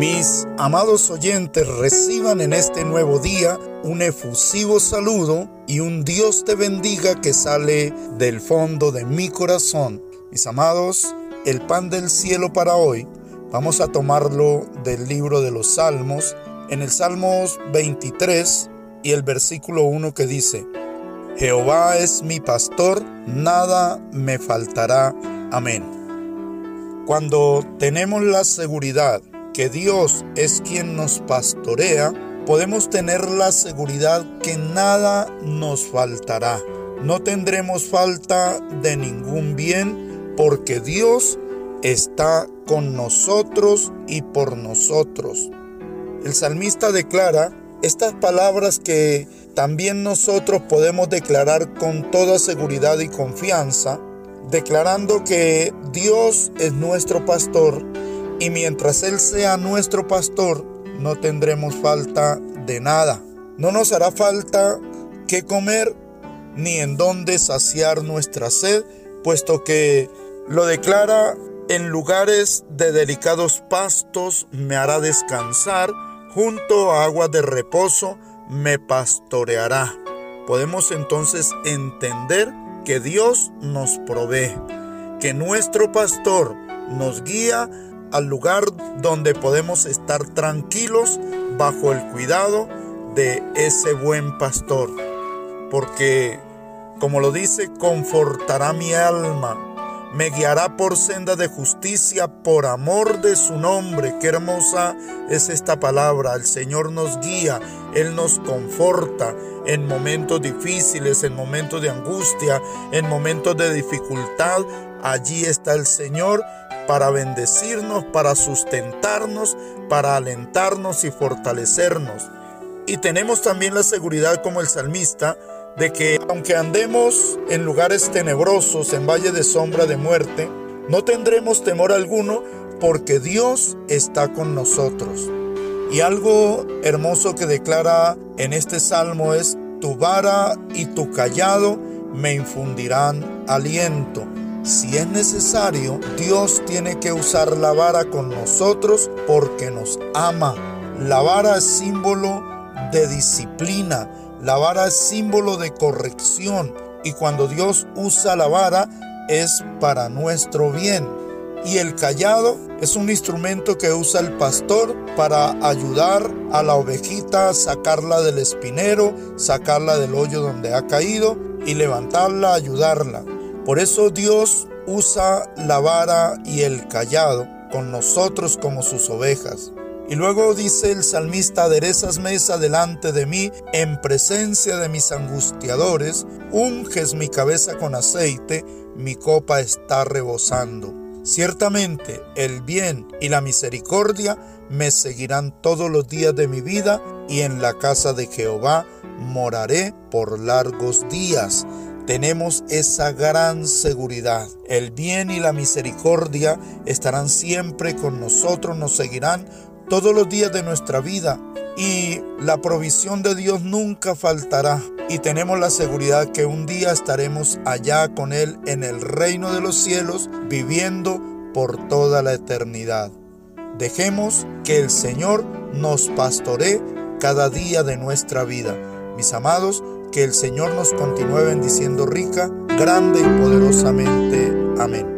Mis amados oyentes reciban en este nuevo día un efusivo saludo y un Dios te bendiga que sale del fondo de mi corazón. Mis amados, el pan del cielo para hoy, vamos a tomarlo del libro de los Salmos, en el Salmos 23 y el versículo 1 que dice, Jehová es mi pastor, nada me faltará. Amén. Cuando tenemos la seguridad que Dios es quien nos pastorea, podemos tener la seguridad que nada nos faltará. No tendremos falta de ningún bien porque Dios está con nosotros y por nosotros. El salmista declara estas palabras que también nosotros podemos declarar con toda seguridad y confianza, declarando que Dios es nuestro pastor y mientras Él sea nuestro pastor, no tendremos falta de nada. No nos hará falta qué comer ni en dónde saciar nuestra sed, puesto que lo declara en lugares de delicados pastos me hará descansar, junto a aguas de reposo me pastoreará. Podemos entonces entender que Dios nos provee, que nuestro pastor nos guía al lugar donde podemos estar tranquilos bajo el cuidado de ese buen pastor. Porque, como lo dice, confortará mi alma, me guiará por senda de justicia por amor de su nombre. Qué hermosa es esta palabra. El Señor nos guía, Él nos conforta en momentos difíciles, en momentos de angustia, en momentos de dificultad. Allí está el Señor para bendecirnos, para sustentarnos, para alentarnos y fortalecernos. Y tenemos también la seguridad como el salmista de que aunque andemos en lugares tenebrosos, en valle de sombra de muerte, no tendremos temor alguno porque Dios está con nosotros. Y algo hermoso que declara en este salmo es, tu vara y tu callado me infundirán aliento. Si es necesario, Dios tiene que usar la vara con nosotros porque nos ama. La vara es símbolo de disciplina. La vara es símbolo de corrección. Y cuando Dios usa la vara es para nuestro bien. Y el callado es un instrumento que usa el pastor para ayudar a la ovejita sacarla del espinero, sacarla del hoyo donde ha caído y levantarla, ayudarla. Por eso Dios usa la vara y el callado con nosotros como sus ovejas. Y luego dice el salmista, aderezas mesa delante de mí en presencia de mis angustiadores, unges mi cabeza con aceite, mi copa está rebosando. Ciertamente el bien y la misericordia me seguirán todos los días de mi vida y en la casa de Jehová moraré por largos días tenemos esa gran seguridad. El bien y la misericordia estarán siempre con nosotros, nos seguirán todos los días de nuestra vida y la provisión de Dios nunca faltará. Y tenemos la seguridad que un día estaremos allá con Él en el reino de los cielos, viviendo por toda la eternidad. Dejemos que el Señor nos pastoree cada día de nuestra vida. Mis amados, que el Señor nos continúe bendiciendo rica, grande y poderosamente. Amén.